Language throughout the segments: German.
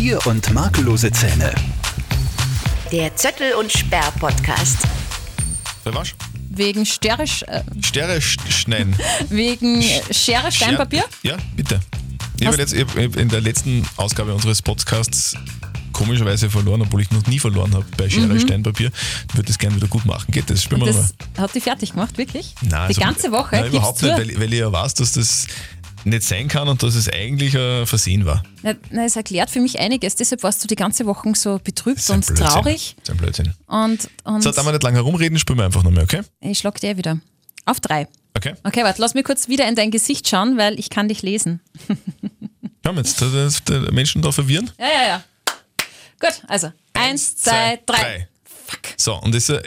Bier und makellose Zähne. Der Zöttel und Sperr Podcast. Verwasch? Wegen Schere, äh, Sterne sch- schneiden. wegen Schere, Stein, Papier? Ja, bitte. Ich habe jetzt ich hab in der letzten Ausgabe unseres Podcasts komischerweise verloren, obwohl ich noch nie verloren habe bei Schere, Stein, Papier. Ich würde das gerne wieder gut machen. Geht das? Spielen wir nochmal. Hat die fertig gemacht, wirklich? Nein, die also- ganze Woche? Nein, überhaupt nicht, weil, weil ich ja weiß, dass das nicht sein kann und dass es eigentlich ein Versehen war. Na, na, es erklärt für mich einiges, deshalb warst du die ganze Woche so betrübt Das und Blödsinn. traurig. Das ist ein Blödsinn. Und, und So, da wir nicht lange herumreden, spielen wir einfach nochmal, okay? ich schlag dir wieder. Auf drei. Okay. Okay, warte, lass mich kurz wieder in dein Gesicht schauen, weil ich kann dich lesen. Wir jetzt, dass die Menschen da verwirren. Ja, ja, ja. Gut, also eins, zwei, drei. Fuck. So, und das ist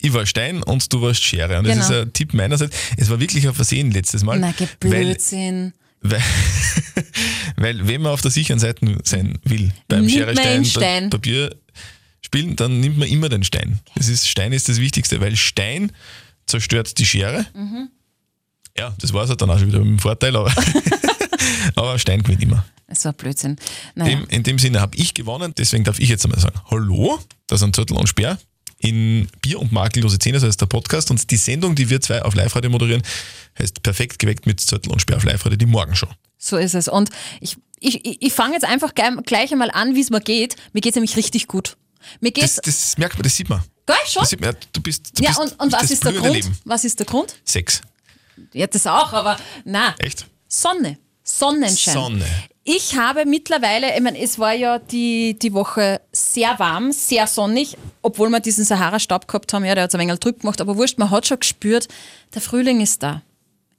ich war Stein und du warst Schere. Und das Genau. ist ein Tipp meinerseits. Es war wirklich ein Versehen letztes Mal. Na, geh weil, Blödsinn. weil, weil, wenn man auf der sicheren Seite sein will, beim Nimmt Schere, Stein, einen Pa- Stein. Papier spielen, dann nimmt man immer den Stein. Das ist, Stein ist das Wichtigste, weil Stein zerstört die Schere. Mhm. Ja, das war es halt dann auch schon wieder mit dem Vorteil, aber, aber Stein gewinnt immer. Es war Blödsinn. Naja. Dem, in dem Sinne habe ich gewonnen, deswegen darf ich jetzt einmal sagen, hallo, das sind Zürtel und Speer in Bier und makellose Zähne, das heißt der Podcast und die Sendung, die wir zwei auf Live-Radio moderieren, heißt perfekt geweckt mit Zürtel und Speer auf Live-Radio, die Morgenshow. So ist es. Und ich, ich, ich fange jetzt einfach gleich, einmal an, wie es mir geht. Mir geht es nämlich richtig gut. Mir Das, geht's. das merkt man, das sieht man. Geil, schon? Das sieht man, ja, du bist, du ja, bist, und, und was das ist der Grund? Leben. Was ist der Grund? Sex. Ja, das auch, aber na. Echt? Sonne. Sonnenschein. Sonne. Ich habe mittlerweile, ich meine, es war ja die, die Woche sehr warm, sehr sonnig, obwohl wir diesen Sahara-Staub gehabt haben, ja, der hat es ein wenig trüb gemacht, aber wurscht, man hat schon gespürt, der Frühling ist da.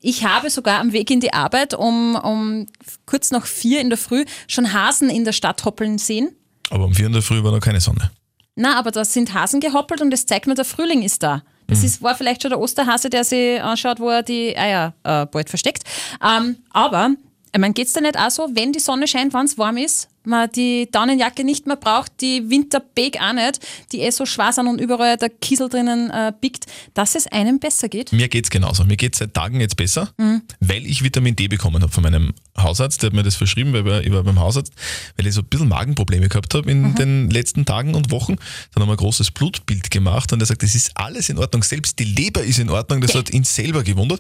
Ich habe sogar am Weg in die Arbeit um, um kurz nach vier in der Früh schon Hasen in der Stadt hoppeln sehen. Aber um vier in der Früh war noch keine Sonne. Na, aber da sind Hasen gehoppelt und das zeigt mir, der Frühling ist da. Das ist, war vielleicht schon der Osterhase, der sich anschaut, wo er die Eier äh, bald versteckt. Ähm, aber, ich meine, geht's da nicht auch so, wenn die Sonne scheint, wenn es warm ist, man die Daunenjacke nicht mehr braucht, die Winterbeek auch nicht, die eh so schwer sind und überall der Kiesel drinnen äh, biegt, dass es einem besser geht? Mir geht's genauso. Mir geht's seit Tagen jetzt besser, Mhm. weil ich Vitamin D bekommen habe von meinem Hausarzt. Der hat mir das verschrieben, weil ich war beim Hausarzt, weil ich so ein bisschen Magenprobleme gehabt habe Mhm. in den letzten Tagen und Wochen. Dann haben wir ein großes Blutbild gemacht und er sagt, das ist alles in Ordnung. Selbst die Leber ist in Ordnung. Das hat ihn selber gewundert.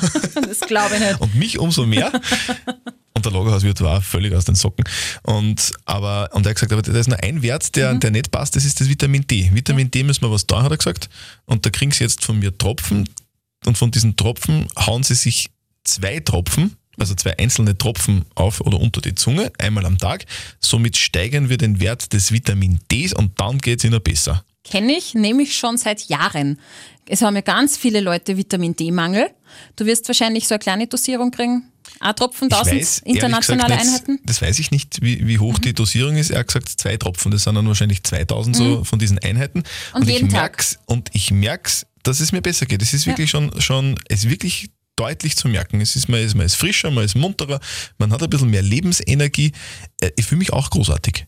Das glaube ich nicht. Und mich umso mehr. Und der Lagerhauswirt war völlig aus den Socken. Und, aber, und er hat gesagt, aber da ist nur ein Wert, der, der nicht passt, das ist das Vitamin D. Vitamin D müssen wir was da, hat er gesagt. Und da kriegen sie jetzt von mir Tropfen. Und von diesen Tropfen hauen sie sich zwei Tropfen, also zwei einzelne Tropfen auf oder unter die Zunge, einmal am Tag. Somit steigern wir den Wert des Vitamin Ds und dann geht es ihnen besser. Kenne ich, nehme ich schon seit Jahren. Es haben ja ganz viele Leute Vitamin D-Mangel. Du wirst wahrscheinlich so eine kleine Dosierung kriegen. Ein Tropfen, Ich 1000 weiß, ehrlich internationale nicht, Einheiten. Mhm. Das weiß ich nicht, wie, wie hoch die Dosierung ist. Er hat gesagt, zwei Tropfen. Das sind dann wahrscheinlich 2000 so von diesen Einheiten. Mhm. Und jeden ich Tag. merk's, Und ich merk's, dass es mir besser geht. Es ist wirklich schon, schon, es ist wirklich deutlich zu merken. Es ist, man, ist, man ist frischer, man ist munterer, man hat ein bisschen mehr Lebensenergie. Äh, Ich fühle mich auch großartig.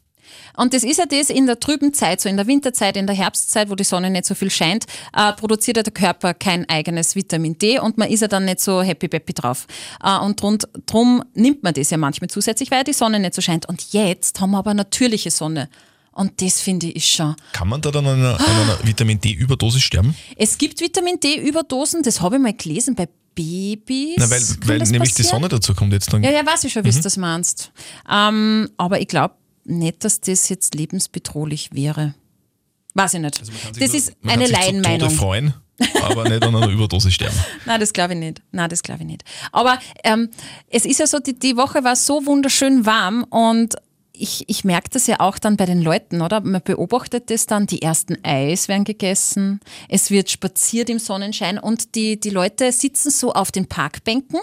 Und das ist ja das in der trüben Zeit, so in der Winterzeit, in der Herbstzeit, wo die Sonne nicht so viel scheint, äh, produziert ja der Körper kein eigenes Vitamin D und man ist ja dann nicht so happy-peppy drauf. Äh, und drum, drum nimmt man das ja manchmal zusätzlich, weil die Sonne nicht so scheint. Und jetzt haben wir aber natürliche Sonne. Und das finde ich schon. Kann man da dann an einer, an einer Vitamin D-Überdosis sterben? Es gibt Vitamin D-Überdosen, das habe ich mal gelesen bei Babys. Na, weil, weil nämlich die passieren? Sonne dazu kommt jetzt dann. Ja, ja, weiß ich schon, wie du das meinst. Ähm, aber ich glaube nicht, dass das jetzt lebensbedrohlich wäre. Weiß ich nicht. Also das nur- ist eine Laienmeinung. freuen, aber nicht an einer Überdosis sterben. Nein, das glaube ich nicht. Nein, das glaube ich nicht. Aber ähm, es ist ja so, die, die Woche war so wunderschön warm und ich, ich merke das ja auch dann bei den Leuten, oder? Man beobachtet das dann, die ersten Eis werden gegessen, es wird spaziert im Sonnenschein und die, die Leute sitzen so auf den Parkbänken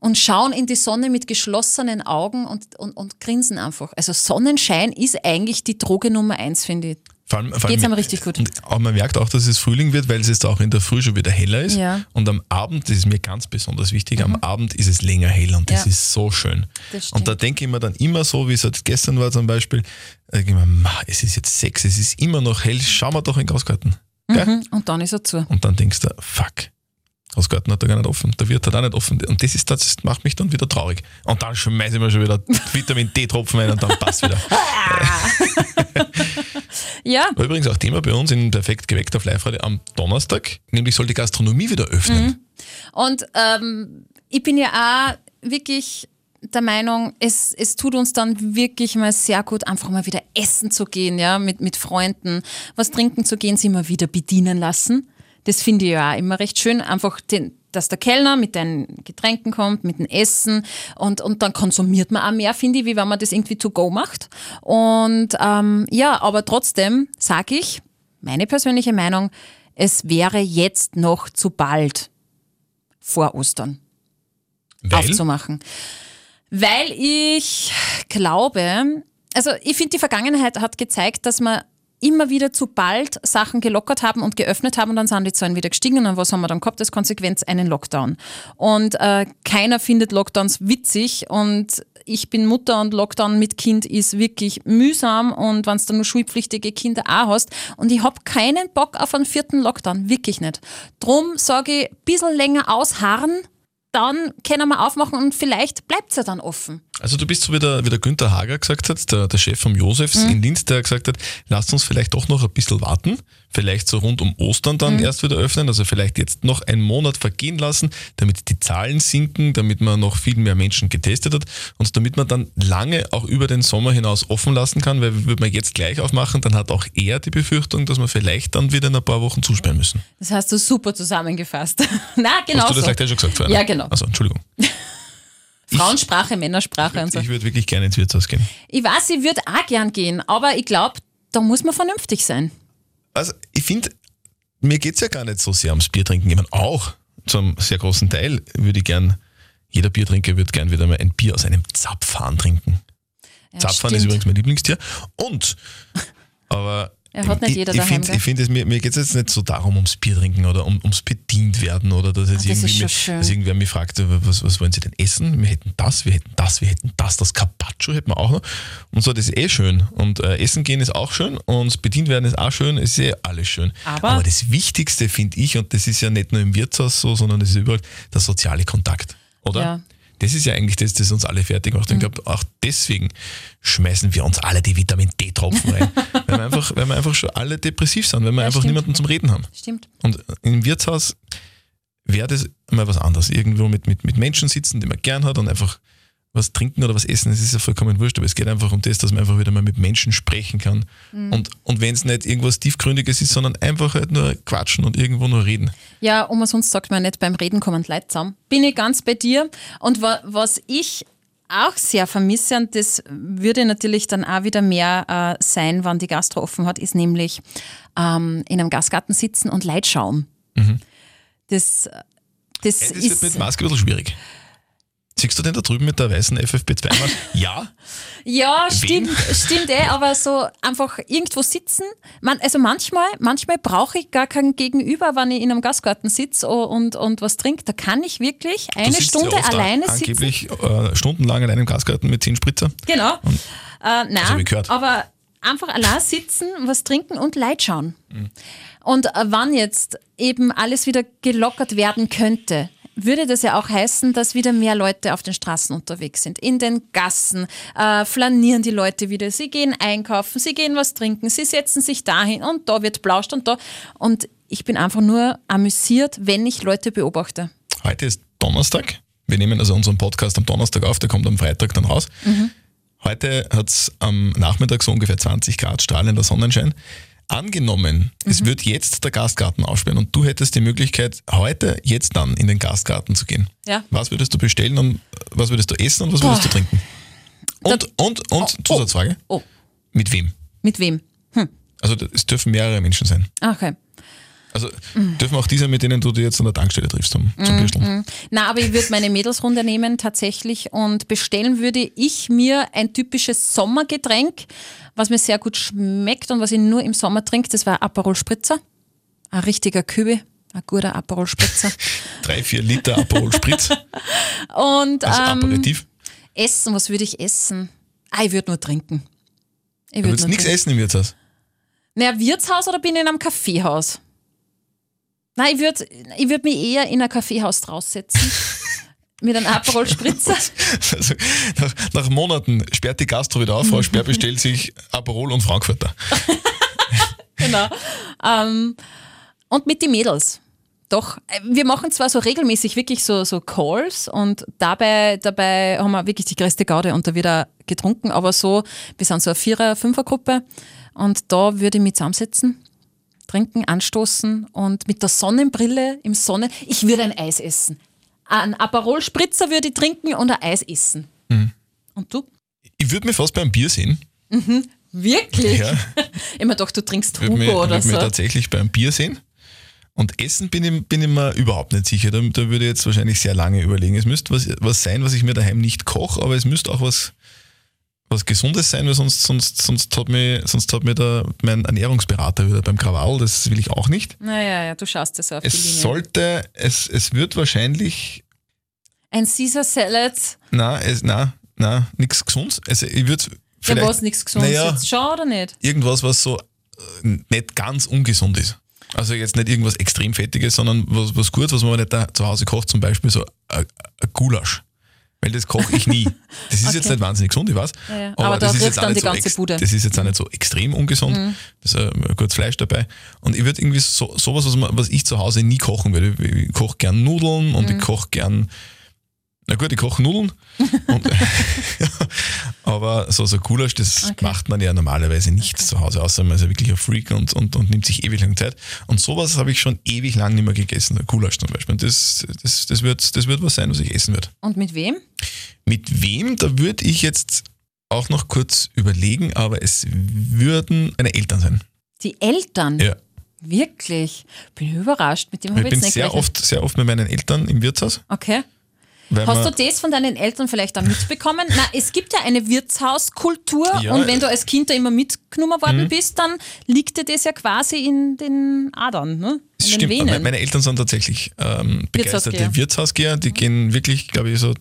und schauen in die Sonne mit geschlossenen Augen und, und, und grinsen einfach. Also Sonnenschein ist eigentlich die Droge Nummer eins, finde ich. Vor allem, vor Geht's einem richtig gut. Und, aber man merkt auch, dass es Frühling wird, weil es jetzt auch in der Früh schon wieder heller ist. Ja. Mhm. Und am Abend, das ist mir ganz besonders wichtig, am Abend ist es länger hell und das Ja. ist so schön. Und da denke ich mir dann immer so, wie es halt gestern war zum Beispiel, da denke ich mir, "Ma, es ist jetzt sechs, es ist immer noch hell, schauen wir doch in den Gasgarten. Gell? Mhm. Und dann ist er zu. Und dann denkst du, fuck, Hausgarten hat er gar nicht offen, der Wirt hat auch nicht offen. Und das, ist, das macht mich dann wieder traurig. Und dann schmeiße ich mir schon wieder Vitamin D-Tropfen ein und dann passt wieder. Ja, War übrigens auch Thema bei uns in Perfekt geweckt auf Live-Radio am Donnerstag, nämlich soll die Gastronomie wieder öffnen. und ähm, ich bin ja auch wirklich der Meinung, es, es tut uns dann wirklich mal sehr gut, einfach mal wieder essen zu gehen, ja, mit, mit Freunden, was trinken zu gehen, sie mal wieder bedienen lassen. Das finde ich ja auch immer recht schön, einfach den, dass der Kellner mit den Getränken kommt, mit dem Essen und, und dann konsumiert man auch mehr, finde ich, wie wenn man das irgendwie to go macht. Und ähm, ja, aber trotzdem sage ich, meine persönliche Meinung, es wäre jetzt noch zu bald vor Ostern Weil, aufzumachen. Weil ich glaube, also ich finde, die Vergangenheit hat gezeigt, dass wir immer wieder zu bald Sachen gelockert haben und geöffnet haben und dann sind die Zahlen wieder gestiegen und was haben wir dann gehabt als Konsequenz? Einen Lockdown. Und äh, keiner findet Lockdowns witzig und ich bin Mutter und Lockdown mit Kind ist wirklich mühsam und wenn du nur schulpflichtige Kinder auch hast und ich habe keinen Bock auf einen vierten Lockdown, wirklich nicht. Drum sage ich, ein bisschen länger ausharren, dann können wir aufmachen und vielleicht bleibt es ja dann offen. Also du bist so wie der, wie der Günther Hager gesagt hat, der, der Chef vom Josefs Mhm. in Linz, der gesagt hat, lasst uns vielleicht doch noch ein bisschen warten, vielleicht so rund um Ostern Mhm. dann erst wieder öffnen, also vielleicht jetzt noch einen Monat vergehen lassen, damit die Zahlen sinken, damit man noch viel mehr Menschen getestet hat und damit man dann lange auch über den Sommer hinaus offen lassen kann, weil würde man jetzt gleich aufmachen, dann hat auch er die Befürchtung, dass wir vielleicht dann wieder in ein paar Wochen zusperren müssen. Das hast du super zusammengefasst. Na, genau Hast du das so. vielleicht eh schon gesagt vorher? Ja, genau. Also Entschuldigung. Frauensprache, Männersprache und so. Ich würde wirklich gerne ins Wirtshaus gehen. Ich weiß, ich würde auch gern gehen, aber ich glaube, da muss man vernünftig sein. Also ich finde, mir geht's ja gar nicht so sehr ums Bier trinken. Ich meine, auch zu einem sehr großen Teil würde ich gern, jeder Biertrinker würde gern wieder mal ein Bier aus einem Zapfhahn trinken. Ja, Zapfhahn ist stimmt. übrigens mein Lieblingstier. Und, aber Ja, hat nicht ich, jeder ich daheim, finde, gell? ich find, es- mir, mir geht es jetzt nicht so darum, ums Bier trinken oder um, ums bedient werden oder dass, jetzt Ah, das ist irgendwie, schön. dass irgendwer mich fragt, was, was wollen Sie denn essen? Wir hätten das, wir hätten das, wir hätten das, das Carpaccio hätten wir auch noch. Und so, das ist eh schön. Und äh, Essen gehen ist auch schön und bedient werden ist auch schön, ist eh alles schön. Aber- das Wichtigste finde ich, und das ist ja nicht nur im Wirtshaus so, sondern das ist überall, der soziale Kontakt. Oder? Ja. Das ist ja eigentlich das, das uns alle fertig macht. Und ich glaube, auch deswegen schmeißen wir uns alle die Vitamin D-Tropfen rein. weil, wir einfach, weil wir einfach schon alle depressiv sind, weil wir einfach stimmt. niemanden zum Reden haben. Stimmt. Und im Wirtshaus wäre das mal was anderes. Irgendwo mit, mit, mit Menschen sitzen, die man gern hat und einfach was trinken oder was essen, das ist ja vollkommen wurscht, aber es geht einfach um das, dass man einfach wieder mal mit Menschen sprechen kann. Und, und wenn es nicht irgendwas Tiefgründiges ist, sondern einfach halt nur quatschen und irgendwo nur reden. Ja, und man sonst sagt man nicht, beim Reden kommen Leute zusammen. Bin ich ganz bei dir. Und wa was ich auch sehr vermisse, und das würde natürlich dann auch wieder mehr äh, sein, wann die Gastro offen hat, ist nämlich ähm, in einem Gastgarten sitzen und Leid schauen. Das, das, Das wird ist. mit Maske ein bisschen schwierig. Siehst du den da drüben mit der weißen FFP2-Maske? ja. Ja, Wen? stimmt, stimmt eh, aber so einfach irgendwo sitzen. Man, also manchmal, manchmal brauche ich gar kein Gegenüber, wenn ich in einem Gastgarten sitze und, und was trinke. Da kann ich wirklich eine Stunde ja alleine sitzen. Angeblich äh, stundenlang in einem Gasgarten mit 10 Spritzer. Genau. Äh, hab nein, aber einfach allein sitzen, was trinken und Leid schauen. Und äh, wann jetzt eben alles wieder gelockert werden könnte, würde das ja auch heißen, dass wieder mehr Leute auf den Straßen unterwegs sind, in den Gassen, äh, flanieren die Leute wieder, sie gehen einkaufen, sie gehen was trinken, sie setzen sich dahin und da wird blauscht und da. Und ich bin einfach nur amüsiert, wenn ich Leute beobachte. Heute ist Donnerstag. Wir nehmen also unseren Podcast am Donnerstag auf, der kommt am Freitag dann raus. Heute hat es am Nachmittag so ungefähr 20 Grad strahlender Sonnenschein. Angenommen, es wird jetzt der Gastgarten aufsperren und du hättest die Möglichkeit, heute, jetzt dann in den Gastgarten zu gehen. Ja. Was würdest du bestellen und was würdest du essen und was würdest du trinken? Und, und, und, Zusatzfrage, Oh, mit wem? mit wem? Also es dürfen mehrere Menschen sein. Okay. Also dürfen auch diese, mit denen du dir jetzt an der Tankstelle triffst zum, zum Bürsteln. Na, aber ich würde meine Mädelsrunde nehmen tatsächlich und bestellen würde ich mir ein typisches Sommergetränk, was mir sehr gut schmeckt und was ich nur im Sommer trinke. Das war Aperol Spritzer. Ein richtiger Kübe, ein guter Aperol Spritzer. Drei, vier Liter Aperol Spritz Und als ähm, Aperitif. essen, was würde ich essen? Ah, ich würde nur trinken. Ich Du würd würdest nur nichts essen im Wirtshaus. Naja, Wirtshaus oder bin ich in einem Kaffeehaus? Nein, ich würde ich würd mich eher in ein Kaffeehaus draussetzen. mit einem Aperol Spritzer. Also, nach, nach Monaten sperrt die Gastro wieder auf, Frau Sperr bestellt sich Aperol und Frankfurter. genau. Ähm, und mit den Mädels. Doch, äh, wir machen zwar so regelmäßig wirklich so, so Calls und dabei, dabei haben wir wirklich die größte Garde und da auch getrunken, aber so, wir sind so eine Vierer-, Fünfer-Gruppe und da würde ich mich zusammensetzen, trinken, anstoßen und mit der Sonnenbrille im Sonne, ich würde ein Eis essen. Ein Aperol Spritzer würde ich trinken und ein Eis essen. Und du? Ich würde mich fast beim Bier sehen. Wirklich? Ja. Ich mir doch, du trinkst Würde Hugo mich, oder würd mich so. tatsächlich beim Bier sehen. Und Essen bin ich, bin ich mir überhaupt nicht sicher. Da, da würde ich jetzt wahrscheinlich sehr lange überlegen. Es müsste was, was sein, was ich mir daheim nicht koche, aber es müsste auch was, was Gesundes sein, weil sonst, sonst, sonst hat mir, sonst hat mir da mein Ernährungsberater wieder beim Krawall, das will ich auch nicht. Naja, ja, du schaust das auf die Es Linie. sollte, es, es wird wahrscheinlich, Ein Caesar Salad, na, es, na, na, nichts Gesundes. Also ich würde ja, was nichts Gesundes Naja. jetzt. Schon oder nicht? irgendwas, was so äh, nicht ganz ungesund ist. Also jetzt nicht irgendwas extrem Fettiges, sondern was, was gut, was man nicht da zu Hause kocht, zum Beispiel so ein ein Gulasch. Weil das koche ich nie. Das ist jetzt Okay. nicht wahnsinnig gesund, ich weiß. Ja, ja. Aber da das ist jetzt auch dann nicht die ganze ex- Bude. Mhm. Das ist jetzt auch nicht so extrem ungesund. Da ist ein gutes Fleisch dabei. Und ich würde irgendwie so, sowas, was, man, was ich zu Hause nie kochen würde. Ich, ich koche gern Nudeln und Mhm. ich koche gern, na gut, ich koche Nudeln. und, aber so, so Gulasch, das Okay. macht man ja normalerweise nicht zu Hause, außer man ist ja wirklich ein Freak und, und, und nimmt sich ewig lang Zeit. Und sowas habe ich schon ewig lang nicht mehr gegessen, Gulasch zum Beispiel. Und das, das, das, wird, das wird was sein, was ich essen würde. Und mit wem? Mit wem, da würde ich jetzt auch noch kurz überlegen, aber es würden meine Eltern sein. Die Eltern? Ja. Wirklich? Bin ich überrascht. Mit dem habe Ich bin jetzt nicht sehr gerechnet. oft, sehr oft mit meinen Eltern im Wirtshaus. Okay. Weil Hast du das von deinen Eltern vielleicht auch mitbekommen? Na, es gibt ja eine Wirtshauskultur Ja. Mhm. und wenn du als Kind da immer mitgenommen worden bist, dann liegt dir das ja quasi in den Adern, ne? In stimmt, meine Eltern sind tatsächlich ähm, begeisterte Wirtshausgeher. Wirtshausgeher. Die gehen wirklich, glaube ich, so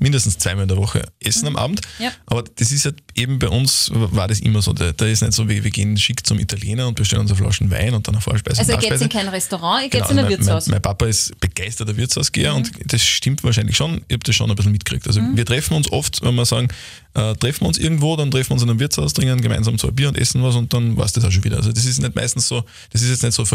mindestens zweimal in der Woche essen am Abend. Mhm. Ja. Aber das ist halt eben bei uns, war das immer so. Da, da ist nicht so, wie wir gehen schick zum Italiener und bestellen uns eine Flaschen Wein und dann eine Vorspeise also ihr geht in kein Restaurant, ihr geht Genau, in ein Wirtshaus. Mein, mein Papa ist begeisterter Wirtshausgeher Mhm. und das stimmt wahrscheinlich schon. Ich habe das schon ein bisschen mitgekriegt. Also wir treffen uns oft, wenn wir sagen, äh, treffen wir uns irgendwo, dann treffen wir uns in einem Wirtshaus, trinken gemeinsam so ein Bier und essen was und dann war es das auch schon wieder. Also das ist nicht meistens so, das ist jetzt nicht so ein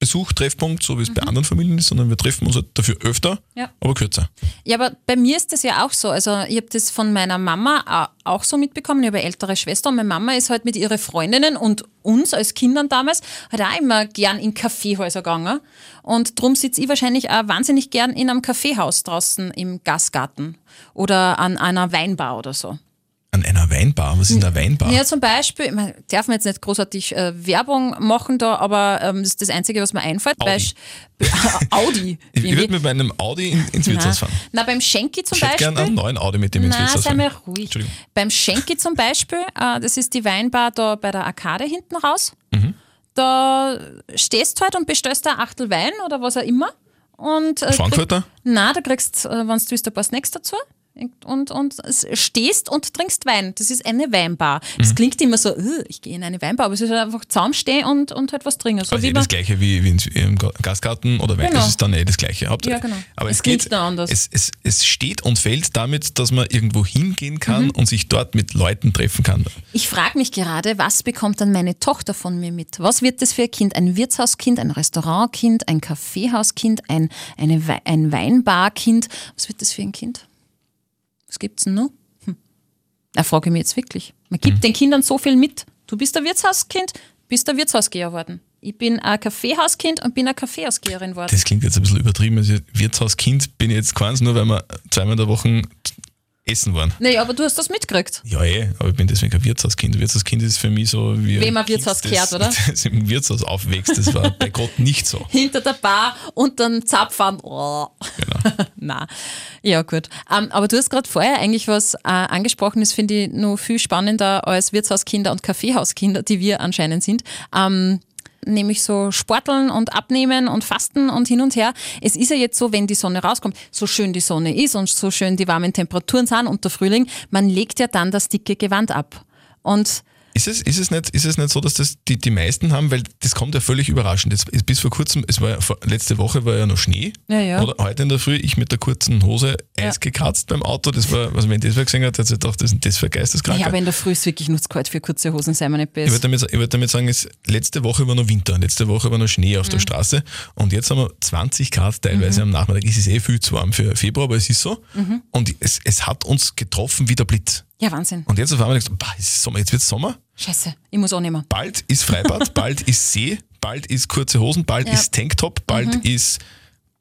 Familienbesuch, Treffpunkt, so wie es bei anderen Familien ist, sondern wir treffen uns halt dafür öfter, Mhm. Ja. aber kürzer. Ja, aber bei mir ist das ja auch so. Also ich habe das von meiner Mama au- auch so mitbekommen. Ich habe eine ältere Schwester und meine Mama ist halt mit ihren Freundinnen und uns als Kindern damals halt auch immer gern in Kaffeehäuser gegangen. Und darum sitze ich wahrscheinlich auch wahnsinnig gern in einem Kaffeehaus draußen im Gasgarten oder an einer Weinbar oder so. An einer Weinbar, was ist eine Weinbar? Ja, zum Beispiel, ich meine, darf man jetzt nicht großartig äh, Werbung machen da, aber ähm, das ist das Einzige, was mir einfällt. Audi. Audi. ich ich würde mit meinem Audi in, ins Wirtshaus fahren. Na, beim Schenki zum Ich hätte Beispiel. gerne einen neuen Audi mit dem ins Wirtshaus sei fahren. mal ruhig. Beim Schenki zum Beispiel, äh, das ist die Weinbar da bei der Arkade hinten raus. Mhm. Da stehst du halt und bestellst da Achtel Wein oder was auch immer. Und, äh, Frankfurter? Na, du kriegst, äh, wenn du willst, ein paar Snacks dazu. Und, und es stehst und trinkst Wein. Das ist eine Weinbar. Mhm. Das klingt immer so, "Ugh, ich gehe in eine Weinbar, aber es ist halt einfach zusammenstehen und, und halt was trinken. So Also eh das gleiche wie, wie im Ga- Gastgarten oder Wein, Genau. das ist dann eh das gleiche. Hauptsache. Ja, genau. Aber Es es, geht, anders. Es, es, es steht und fällt damit, dass man irgendwo hingehen kann Mhm. und sich dort mit Leuten treffen kann. Ich frage mich gerade, was bekommt dann meine Tochter von mir mit? Was wird das für ein Kind? Ein Wirtshauskind, ein Restaurantkind, ein Kaffeehauskind, ein, eine ein Weinbarkind? Was wird das für ein Kind? Was gibt's denn noch? Hm. Da frage ich mich jetzt wirklich. Man gibt den Kindern so viel mit. Du bist ein Wirtshauskind, bist ein Wirtshausgeher worden. Ich bin ein Kaffeehauskind und bin eine Kaffeehausgeherin worden. Das klingt jetzt ein bisschen übertrieben. Also Wirtshauskind bin ich jetzt keins, nur weil wir zweimal in der Woche essen waren. Nee, aber du hast das mitgekriegt. Ja, eh, aber ich bin deswegen kein Wirtshauskind. Wirtshauskind ist für mich so wie. Wem ein Kind, Wirtshaus das- gehört, oder? Das im Wirtshaus aufwächst. Das war bei Gott nicht so. Hinter der Bar und dann Zapfern. Oh. Genau. Na, ja gut. Ähm, aber du hast gerade vorher eigentlich was äh, angesprochen, das finde ich noch viel spannender als Wirtshauskinder und Kaffeehauskinder, die wir anscheinend sind. Ähm, nämlich so Sporteln und Abnehmen und Fasten und hin und her. Es ist ja jetzt so, wenn die Sonne rauskommt, so schön die Sonne ist und so schön die warmen Temperaturen sind und der Frühling, man legt ja dann das dicke Gewand ab. Und Ist es, ist, es nicht, ist es nicht so, dass das die, die meisten haben, weil das kommt ja völlig überraschend. Jetzt, bis vor kurzem, es war ja, vor- letzte Woche war ja noch Schnee. Ja, ja. Oder heute in der Früh, ich mit der kurzen Hose Eis Ja. gekratzt beim Auto. Das war, also wenn das wer gesehen hat, hat sich gedacht, das ist das für ein Geisteskranker. Ja, aber in der Früh ist wirklich nur zu kalt für kurze Hosen, sei mir nicht Ich besser. wollte damit, ich wollte damit sagen, es, letzte Woche war noch Winter, letzte Woche war noch Schnee auf Mhm. der Straße und jetzt haben wir 20 Grad teilweise am Nachmittag. Es ist eh viel zu warm für Februar, aber es ist so. Mhm. Und es, es hat uns getroffen wie der Blitz. Ja, Wahnsinn. Und jetzt auf einmal denkst du, bah, es ist Sommer, jetzt wird Sommer, Scheiße, ich muss annehmen. bald ist Freibad, bald ist See, bald ist kurze Hosen, bald Ja. Mhm. ist Tanktop, bald ist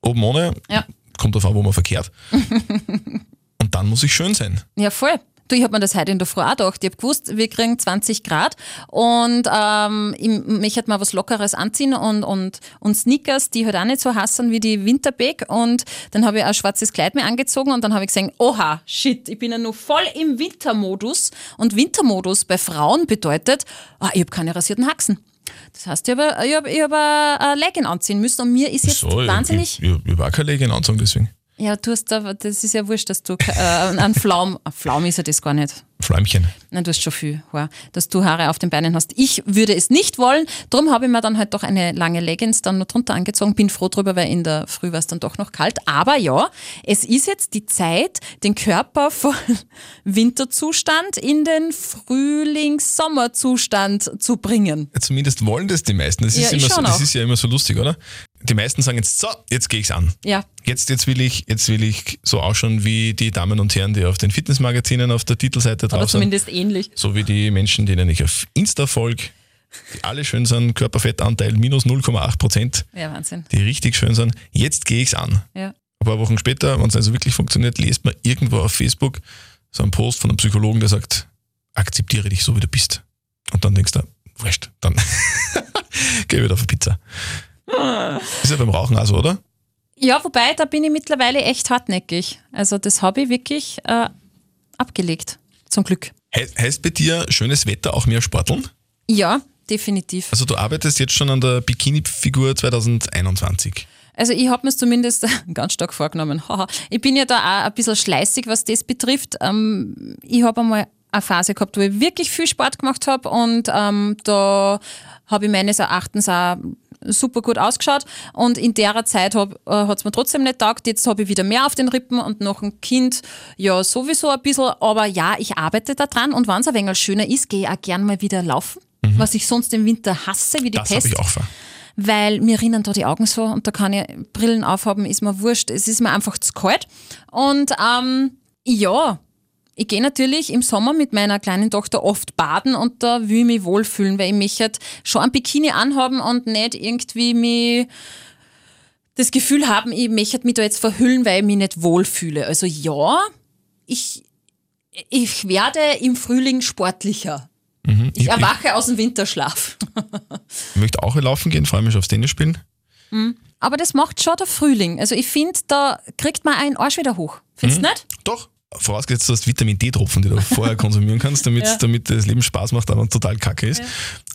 oben ohne, Ja. kommt drauf an, wo man verkehrt. und dann muss ich schön sein. Ja, voll. Du, ich habe mir das heute in der Früh auch gedacht. Ich habe gewusst, wir kriegen 20 Grad und ähm, ich möchte mal was Lockeres anziehen und, und, und Sneakers, die halt auch nicht so hassen wie die Winterbeck. Und dann habe ich ein schwarzes Kleid mir angezogen und dann habe ich gesehen, oha, shit, ich bin ja nur voll im Wintermodus. Und Wintermodus bei Frauen bedeutet, ah, ich habe keine rasierten Haxen. Das heißt, ich habe ich hab, ich hab ein Legging anziehen müssen und mir ist jetzt So, ich- wahnsinnig... Ich, ich, ich war keine Legging anzogen, deswegen. Ja, du hast da, das ist ja wurscht, dass du äh, einen Flaum, ein Flaum ist ja das gar nicht. Fläumchen. Nein, du hast schon viel Haar, dass du Haare auf den Beinen hast. Ich würde es nicht wollen, darum habe ich mir dann halt doch eine lange Leggings dann noch drunter angezogen. Bin froh drüber, weil in der Früh war es dann doch noch kalt. Aber ja, es ist jetzt die Zeit, den Körper von Winterzustand in den Frühlings-Sommerzustand zu bringen. Ja, Zumindest wollen das die meisten. Das, Ja, ist, immer so, das ist ja immer so lustig, oder? Die meisten sagen jetzt, so, jetzt gehe ich's an. Ja, Jetzt, jetzt, will ich, jetzt will ich so ausschauen wie die Damen und Herren, die auf den Fitnessmagazinen auf der Titelseite drauf sind. zumindest ähnlich. So wie die Menschen, denen ich auf Insta folge, die alle schön sind, Körperfettanteil minus 0,8 Prozent, Ja, Wahnsinn. die richtig schön sind. Jetzt gehe ich's an. Ja. Ein paar Wochen später, wenn es also wirklich funktioniert, lest man irgendwo auf Facebook so einen Post von einem Psychologen, der sagt, akzeptiere dich so, wie du bist. Und dann denkst du, wurscht, dann geh wieder auf eine Pizza. Ist ja beim Rauchen also, oder? Ja, wobei, da bin ich mittlerweile echt hartnäckig. Also das habe ich wirklich äh, abgelegt. Zum Glück. He heißt bei dir schönes Wetter auch mehr Sporteln? Ja, definitiv. Also du arbeitest jetzt schon an der Bikini-Figur 2021. Also ich habe mir zumindest ganz stark vorgenommen. Ich bin ja da auch ein bisschen schleißig, was das betrifft. Ähm, ich habe einmal eine Phase gehabt, wo ich wirklich viel Sport gemacht habe und ähm, da habe ich meines Erachtens auch super gut ausgeschaut und in der Zeit hat es mir trotzdem nicht taugt. Jetzt habe ich wieder mehr auf den Rippen und noch ein Kind, ja sowieso ein bisschen, aber ja, ich arbeite da dran und wenn es ein wenig schöner ist, gehe ich auch gern mal wieder laufen, was ich sonst im Winter hasse, wie die Das habe Pest ich auch vor. weil mir rinnen da die Augen so und da kann ich Brillen aufhaben, ist mir wurscht. Es ist mir einfach zu kalt. Und ähm, ja, ich gehe natürlich im Sommer mit meiner kleinen Tochter oft baden und da will ich mich wohlfühlen, weil ich möchte halt schon ein Bikini anhaben und nicht irgendwie mich das Gefühl haben, ich möchte mich da jetzt verhüllen, weil ich mich nicht wohlfühle. Also ja, ich, ich werde im Frühling sportlicher. Mhm. Ich, Ich ich, erwache aus dem Winterschlaf. ich möchte auch laufen gehen, freue mich aufs Tennis spielen. Aber das macht schon der Frühling. Also ich finde, da kriegt man einen Arsch wieder hoch. Findest du nicht? Doch. Vorausgesetzt, du hast Vitamin D-Tropfen, die du vorher konsumieren kannst, damit, Ja. damit das Leben Spaß macht, aber total kacke ist.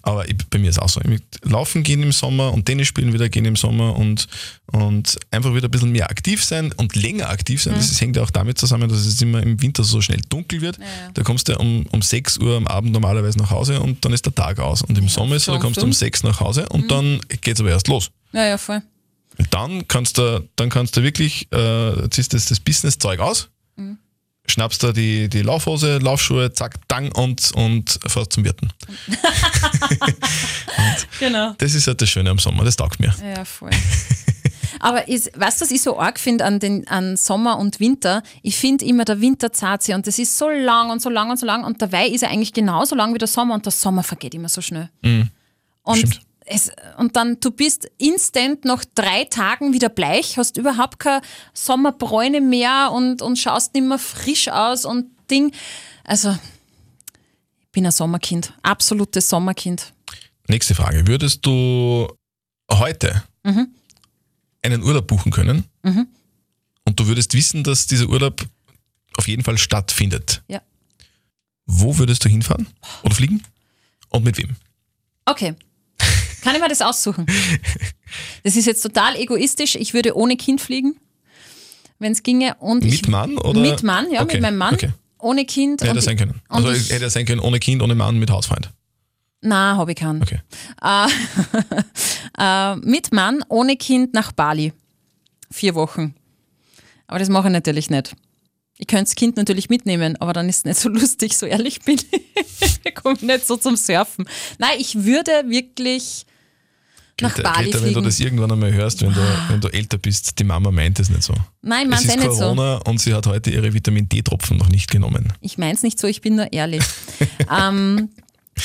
Aber ich, bei mir ist auch so. Laufen gehen im Sommer und Tennis spielen wieder gehen im Sommer und, und einfach wieder ein bisschen mehr aktiv sein und länger aktiv sein. Das hängt ja auch damit zusammen, dass es immer im Winter so schnell dunkel wird. Da kommst du um, um 6 Uhr am Abend normalerweise nach Hause und dann ist der Tag aus. Und im Sommer ist so, da kommst du um fünf. 6 nach Hause und dann geht's aber erst los. Ja, ja, voll. Dann kannst du, dann kannst du wirklich, äh, ziehst das, das Business-Zeug aus, schnappst da die, die Laufhose, Laufschuhe, zack, dang und, und fährst zum Wirten. Genau. Das ist halt das Schöne am Sommer, das taugt mir. Ja, voll. Aber ist, weißt du, was ich so arg finde an, den- an Sommer und Winter? Ich finde immer, der Winter sich und das ist so lang und so lang und so lang und dabei ist er eigentlich genauso lang wie der Sommer und der Sommer vergeht immer so schnell. und, Mhm. stimmt. Es, und dann, du bist instant nach drei Tagen wieder bleich, hast überhaupt keine Sommerbräune mehr und, und schaust nicht mehr frisch aus und Ding. Also, ich bin ein Sommerkind, absolutes Sommerkind. Nächste Frage. Würdest du heute Mhm. einen Urlaub buchen können und du würdest wissen, dass dieser Urlaub auf jeden Fall stattfindet? Ja. Wo würdest du hinfahren oder fliegen? Und mit wem? Okay. Kann ich mir das aussuchen? Das ist jetzt total egoistisch. Ich würde ohne Kind fliegen, wenn es ginge. Und ich, Mit Mann oder? Mit Mann, ja, Okay, mit meinem Mann. Okay. Ohne Kind. Hätte er sein können. Also ich- hätte er sein können ohne Kind, ohne Mann, mit Hausfreund. Na, habe ich keinen. Okay. Äh, äh, mit Mann, ohne Kind nach Bali. Vier Wochen. Aber das mache ich natürlich nicht. Ich könnte das Kind natürlich mitnehmen, aber dann ist es nicht so lustig, so ehrlich bin ich. ich komme nicht so zum Surfen. Nein, ich würde wirklich nach Greta, Bali Greta, wenn du das irgendwann einmal hörst, wenn du, wenn du älter bist, die Mama meint es nicht so. Nein, ich es ist eh nicht so. Corona und sie hat heute ihre Vitamin D-Tropfen noch nicht genommen. Ich meine es nicht so, ich bin nur ehrlich. ähm,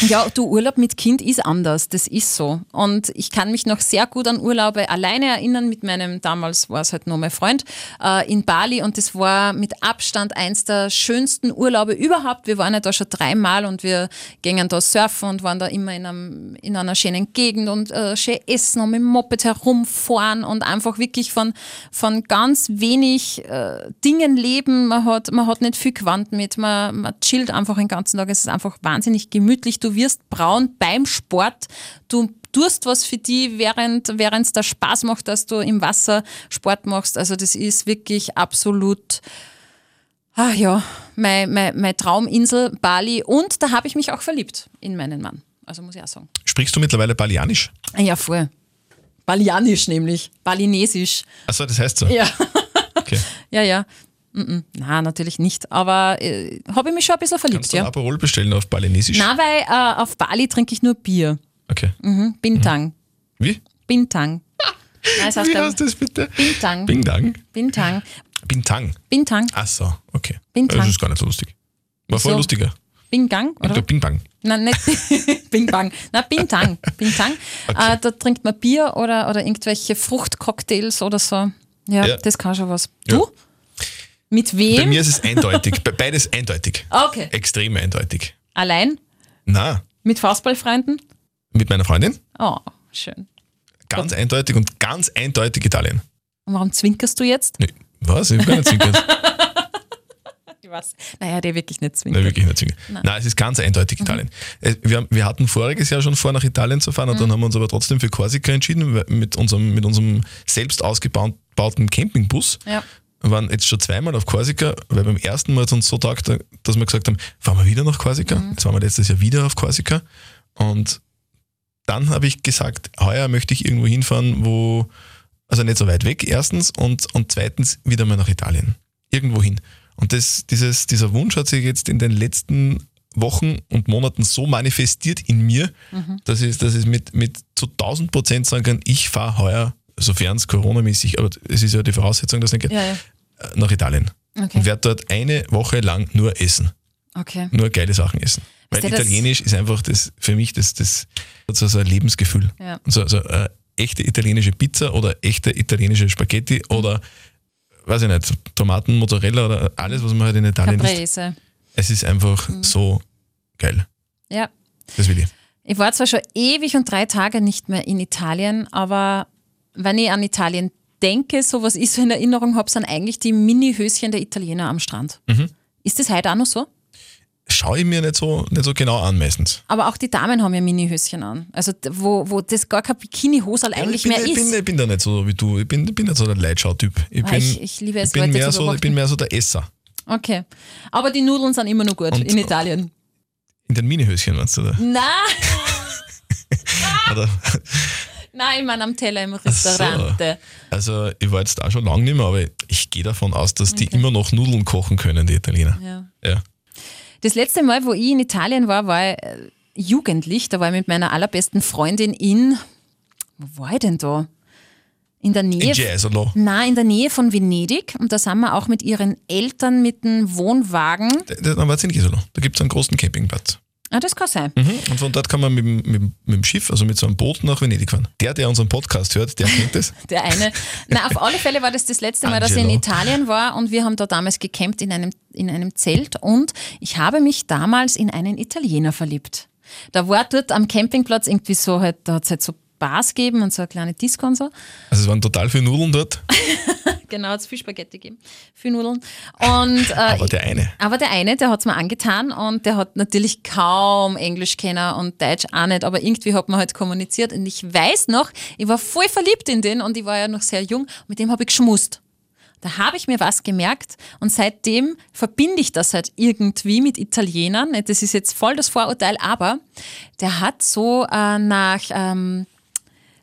ja, du, Urlaub mit Kind ist anders, das ist so. Und ich kann mich noch sehr gut an Urlaube alleine erinnern mit meinem, damals war es halt nur mein Freund, äh, in Bali und das war mit Abstand eins der schönsten Urlaube überhaupt. Wir waren ja da schon dreimal und wir gingen da surfen und waren da immer in, einem, in einer schönen Gegend und äh, schön essen und mit dem Moped herumfahren und einfach wirklich von, von ganz wenig äh, Dingen leben. Man hat, man hat nicht viel Quant mit, man, man chillt einfach den ganzen Tag. Es ist einfach wahnsinnig gemütlich. Du wirst braun beim Sport. Du tust was für die, während es da Spaß macht, dass du im Wasser Sport machst. Also das ist wirklich absolut Ah ja, meine mein, mein Trauminsel Bali und da habe ich mich auch verliebt in meinen Mann. Also muss ich auch sagen. Sprichst du mittlerweile Balianisch? Ja, voll. Balianisch nämlich. Balinesisch. Achso, das heißt so. Ja, Okay. ja, ja. Na, natürlich nicht. Aber äh, habe ich mich schon ein bisschen verliebt, Kannst du ja. Aperol bestellen auf Balinesisch? Na, weil äh, auf Bali trinke ich nur Bier. Okay. Mhm. Bintang. Wie? Bintang. Nein, das heißt Wie heißt das bitte? Bintang. Bing Dang. Bintang. Bintang. Bintang. Ach so, okay. Bintang. Das ist gar nicht so lustig. War voll Wieso? lustiger. Bingang, oder? Oder Bing Bang. Nein, nicht Bing Bang. Nein, Bintang. Bintang. Okay. Äh, da trinkt man Bier oder, oder irgendwelche Fruchtcocktails oder so. Ja, Ja. das kann schon was. Ja. Mit Bei wem? mir ist es eindeutig. Be- Beides eindeutig. Okay. Extrem eindeutig. Allein? Na, Mit Faustballfreunden? mit meiner Freundin. Oh, schön. Ganz eindeutig und ganz eindeutig Italien. Und warum zwinkerst du jetzt? Nee, was? Ich gar nicht zwinkert. Ich weiß. Naja, der wirklich nicht Nein, zwinkert. wirklich nicht zwinkern. Nein. es ist ganz eindeutig Italien. Äh, Wir, wir hatten voriges Jahr schon vor, nach Italien zu fahren und dann haben wir uns aber trotzdem für Korsika entschieden, mit unserem, mit unserem selbst ausgebauten Campingbus. Ja. Wir waren jetzt schon zweimal auf Korsika, weil beim ersten Mal hat es uns so taugt, dass wir gesagt haben, fahren wir wieder nach Korsika. Jetzt waren wir letztes Jahr wieder auf Korsika. Und dann habe ich gesagt, heuer möchte ich irgendwo hinfahren, wo, also nicht so weit weg, erstens, und, und zweitens wieder mal nach Italien. Irgendwo hin. Und das, dieses, dieser Wunsch hat sich jetzt in den letzten Wochen und Monaten so manifestiert in mir, dass ich, dass ich mit, mit zu 1000 Prozent sagen kann, ich fahre heuer, sofern es coronamäßig, aber es ist ja die Voraussetzung, dass nicht geht, Ja, ja. äh, nach Italien. Okay. Und werde dort eine Woche lang nur essen. Okay. Nur geile Sachen essen. Weil Ist Italienisch ist einfach das, für mich das, das so, so ein Lebensgefühl. Ja. So, so äh, echte italienische Pizza oder echte italienische Spaghetti oder, weiß ich nicht, Tomaten, Mozzarella oder alles, was man halt in Italien isst. Caprese. Es ist einfach Mhm. so geil. Ja. Das will ich. Ich war zwar schon ewig und drei Tage nicht mehr in Italien, aber wenn ich an Italien denke, so was ich so in Erinnerung habe, sind eigentlich die Mini-Höschen der Italiener am Strand. Mhm. Ist das heute auch noch so? Schaue ich mir nicht so, nicht so genau an meistens. Aber auch die Damen haben ja Mini-Höschen an. Also wo, wo das gar kein Bikini-Hosal eigentlich ich bin, mehr ich ist. bin, ich bin da nicht so wie du. Ich bin, ich bin nicht so der Leitschau-Typ. Ich, Ah, bin, ich- ich liebe es, ich bin mehr so, Ich bin mehr so der Esser. Okay. Aber die Nudeln sind immer noch gut Und- in Italien. In den Minihöschen, meinst du? Oder? Nein, oder? Nein, ich meine am Teller im so. Restaurant. Also ich war jetzt da schon lange nicht mehr, aber ich gehe davon aus, dass die immer noch Nudeln kochen können, die Italiener. Ja. Ja. Das letzte Mal, wo ich in Italien war, war ich äh, jugendlich. Da war ich mit meiner allerbesten Freundin in. Wo war ich denn da? In der Nähe. In Jesolo. Nein, in der Nähe von Venedig. Und da sind wir auch mit ihren Eltern mit dem Wohnwagen. Dann war es in Jesolo. Da gibt es einen großen Campingplatz. Ah, das kann sein. Mhm. Und von dort kann man mit, dem- mit, mit dem Schiff, also mit so einem Boot nach Venedig fahren. Der, der unseren Podcast hört, der kennt das. Der eine. Na, auf alle Fälle war das das letzte Mal, dass ich in. Italien war und wir haben da damals gecampt in einem, in einem Zelt und ich habe mich damals in einen Italiener verliebt. Da war dort am Campingplatz irgendwie so, halt, da hat es halt so Bars gegeben und so eine kleine Disco und so. Also es waren total viele Nudeln dort, Genau, hat es viel Spaghetti gegeben, viel Nudeln. Und, äh, aber der eine. aber der eine, der hat es mir angetan und der hat natürlich kaum Englisch kennen und Deutsch auch nicht, aber irgendwie hat man halt kommuniziert und ich weiß noch, ich war voll verliebt in den und ich war ja noch sehr jung, mit dem habe ich geschmust. Da habe ich mir was gemerkt und seitdem verbinde ich das halt irgendwie mit Italienern. Das ist jetzt voll das Vorurteil, aber der hat so äh, nach ähm,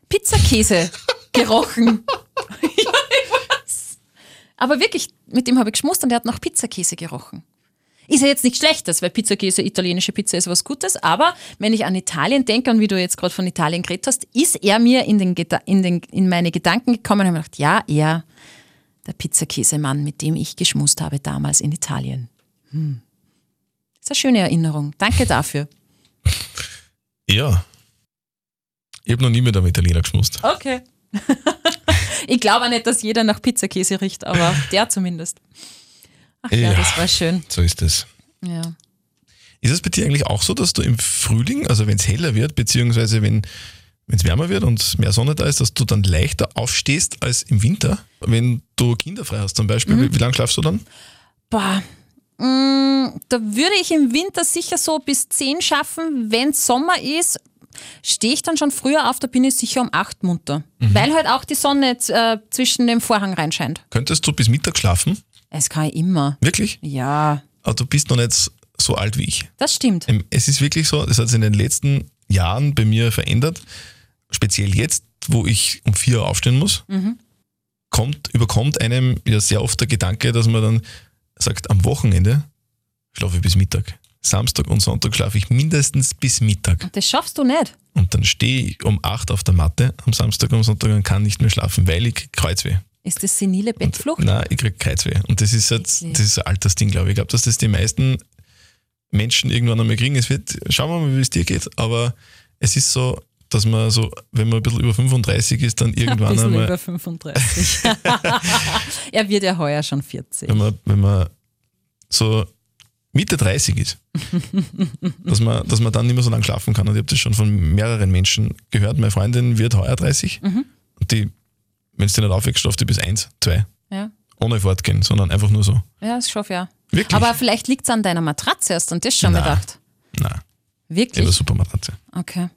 Pizzakäse gerochen. Aber wirklich, mit dem habe ich geschmust und der hat nach Pizzakäse gerochen. Ist ja jetzt nichts Schlechtes, weil Pizzakäse, italienische Pizza ist was Gutes, aber wenn ich an Italien denke und wie du jetzt gerade von Italien geredet hast, ist er mir in, den, in, den, in meine Gedanken gekommen und habe mir gedacht, ja, er, der Pizzakäsemann, mit dem ich geschmust habe damals in Italien. Hm. Ist eine schöne Erinnerung. Danke dafür. Ja. Ich habe noch nie mit einem Italiener geschmust. Okay. ich glaube auch nicht, dass jeder nach Pizzakäse riecht, aber der zumindest. Ach ja, Ja. das war schön. So ist es. Ja. Ist es bei dir eigentlich auch so, dass du im Frühling, also wenn es heller wird, beziehungsweise wenn es wärmer wird und mehr Sonne da ist, dass du dann leichter aufstehst als im Winter? Wenn du kinderfrei hast zum Beispiel, wie, wie lange schlafst du dann? Boah, mm, da würde ich im Winter sicher so bis 10 schaffen. Wenn Sommer ist, stehe ich dann schon früher auf, da bin ich sicher um 8 munter. Weil halt auch die Sonne äh, zwischen dem Vorhang reinscheint. Könntest du bis Mittag schlafen? Es kann ich immer. Wirklich? Ja, Aber du bist noch nicht so alt wie ich. das stimmt. Ähm, Es ist wirklich so, das hat sich in den letzten Jahren bei mir verändert. Speziell jetzt, wo ich um vier Uhr aufstehen muss, kommt, überkommt einem ja sehr oft der Gedanke, dass man dann sagt, am Wochenende schlafe ich bis Mittag. Samstag und Sonntag schlafe ich mindestens bis Mittag. Das schaffst du nicht. Und dann stehe ich um acht auf der Matte am Samstag und Sonntag und kann nicht mehr schlafen, weil ich Kreuzweh. Ist das senile Bettflucht? Nein, ich krieg Kreuzweh. Und das ist, jetzt, Wirklich? das ist ein Altersding, glaube ich. Ich glaube, dass das die meisten Menschen irgendwann einmal kriegen. Es wird, schauen wir mal, wie es dir geht. Aber es ist so, dass man so, wenn man ein bisschen über 35 ist, dann Ein irgendwann bisschen einmal, über 35. er wird ja heuer schon 40. wenn man, wenn man so Mitte 30 ist, dass man, dass man dann nicht mehr so lange schlafen kann. Und ich habe das schon von mehreren Menschen gehört. Meine Freundin wird heuer 30 Mhm. und die, wenn es dir nicht aufwächst, schlaft die bis eins, zwei. Ja, Ohne fortgehen, sondern einfach nur so. ja das schaffe ja. Wirklich? Aber vielleicht liegt es an deiner Matratze, hast du an das schon Nein. gedacht? Nein, ich habe eine Wirklich? super Matratze. Okay.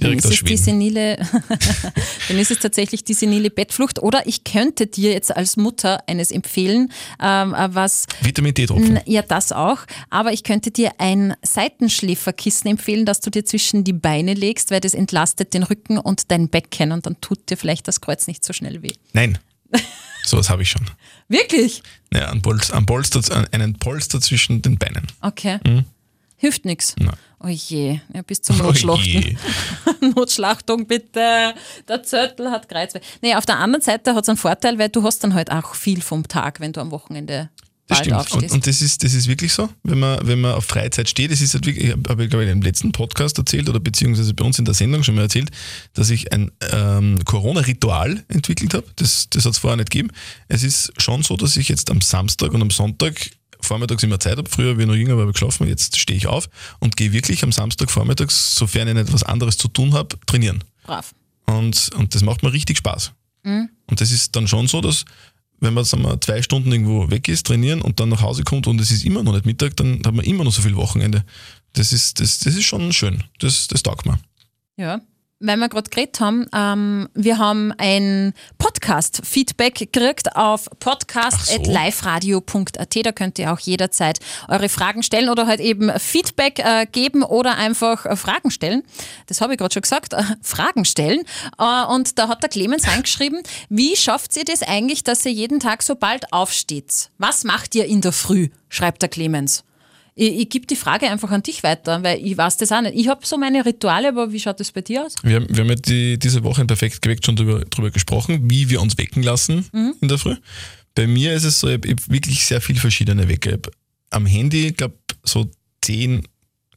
Dann Direkt ist es die senile, dann ist es tatsächlich die senile Bettflucht. Oder ich könnte dir jetzt als Mutter eines empfehlen, ähm, äh, was Vitamin D-Tropfen. Ja, das auch. Aber ich könnte dir ein Seitenschläferkissen empfehlen, das du dir zwischen die Beine legst, weil das entlastet den Rücken und dein Becken und dann tut dir vielleicht das Kreuz nicht so schnell weh. Nein, sowas habe ich schon. Wirklich? Ja, ein Polster, ein Polster, einen Polster zwischen den Beinen. Okay. Hilft nichts. Nein. Oh je, ja, bis zum Oh Notschlachten. je. Notschlachtung bitte. Der Zöttl hat Kreuzweh. Nee, auf der anderen Seite hat es einen Vorteil, weil du hast dann halt auch viel vom Tag, wenn du am Wochenende Das stimmt. Und, und das, ist, das ist wirklich so, wenn man, wenn man auf Freizeit steht. Das ist halt wirklich, ich habe, ich glaube ich, im letzten Podcast erzählt oder beziehungsweise bei uns in der Sendung schon mal erzählt, dass ich ein ähm, Corona-Ritual entwickelt habe. Das, das hat es vorher nicht gegeben. Es ist schon so, dass ich jetzt am Samstag und am Sonntag vormittags immer Zeit habe. Früher, wie ich noch jünger war, habe ich geschlafen. Jetzt stehe ich auf und gehe wirklich am Samstag vormittags, sofern ich nicht was anderes zu tun habe, trainieren. Brav. Und, und das macht mir richtig Spaß. Und das ist dann schon so, dass wenn man sagen wir, zwei Stunden irgendwo weg ist, trainieren und dann nach Hause kommt und es ist immer noch nicht Mittag, dann hat man immer noch so viel Wochenende. Das ist, das, das ist schon schön. Das, das taugt mir. Ja. Weil wir gerade geredet haben, ähm, wir haben ein Podcast-Feedback gekriegt auf podcast.liferadio.at. Da könnt ihr auch jederzeit eure Fragen stellen oder halt eben Feedback äh, geben oder einfach äh, Fragen stellen. Das habe ich gerade schon gesagt, äh, Fragen stellen. Äh, und da hat der Clemens reingeschrieben, wie schafft ihr das eigentlich, dass ihr jeden Tag so bald aufsteht? Was macht ihr in der Früh? schreibt der Clemens. Ich, ich gebe die Frage einfach an dich weiter, weil ich weiß das auch nicht. Ich habe so meine Rituale, aber wie schaut das bei dir aus? Wir haben, wir haben ja die, diese Woche in Perfekt geweckt schon drüber, drüber gesprochen, wie wir uns wecken lassen in der Früh. Bei mir ist es so, ich habe wirklich sehr viele verschiedene Wecker. Ich am Handy, ich glaube, so zehn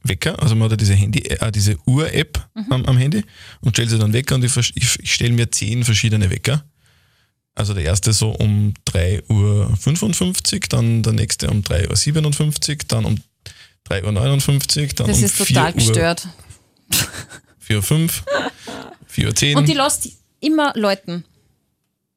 Wecker. Also man hat ja diese, Handy, äh, diese Uhr-App am, am Handy und stellt sie dann Wecker und ich, ich, ich stelle mir zehn verschiedene Wecker. Also der erste so um 3.55 Uhr, dann der nächste um 3.57 Uhr, dann um 3.59 Uhr, dann Das um ist total 4 Uhr, gestört. 4.05 Uhr, 4.10 Uhr. Und die lässt immer läuten.